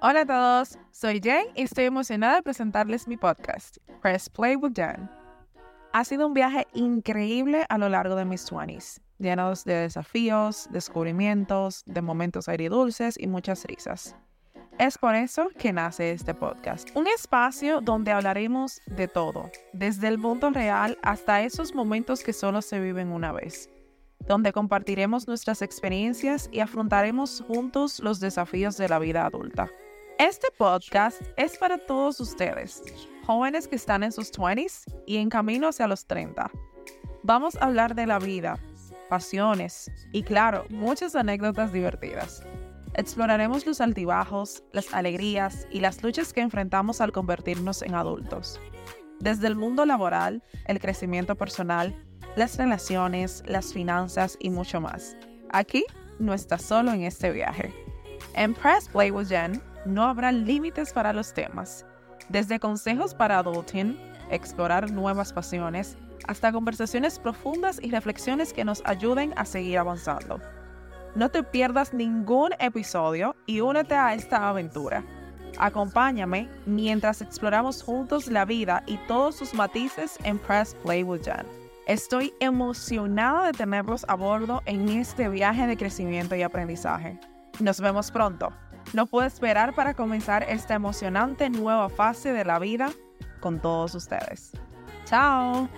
Hola a todos, soy Jen y estoy emocionada de presentarles mi podcast, Press Play with Jen. Ha sido un viaje increíble a lo largo de mis 20s, llenos de desafíos, descubrimientos, de momentos agridulces y muchas risas. Es por eso que nace este podcast, un espacio donde hablaremos de todo, desde el mundo real hasta esos momentos que solo se viven una vez donde compartiremos nuestras experiencias y afrontaremos juntos los desafíos de la vida adulta. Este podcast es para todos ustedes, jóvenes que están en sus 20s y en camino hacia los 30. Vamos a hablar de la vida, pasiones y claro, muchas anécdotas divertidas. Exploraremos los altibajos, las alegrías y las luchas que enfrentamos al convertirnos en adultos. Desde el mundo laboral, el crecimiento personal, las relaciones, las finanzas y mucho más. Aquí no estás solo en este viaje. En Press Play with Jen no habrá límites para los temas, desde consejos para adulting, explorar nuevas pasiones, hasta conversaciones profundas y reflexiones que nos ayuden a seguir avanzando. No te pierdas ningún episodio y únete a esta aventura. Acompáñame mientras exploramos juntos la vida y todos sus matices en Press Play with Jan. Estoy emocionada de tenerlos a bordo en este viaje de crecimiento y aprendizaje. Nos vemos pronto. No puedo esperar para comenzar esta emocionante nueva fase de la vida con todos ustedes. ¡Chao!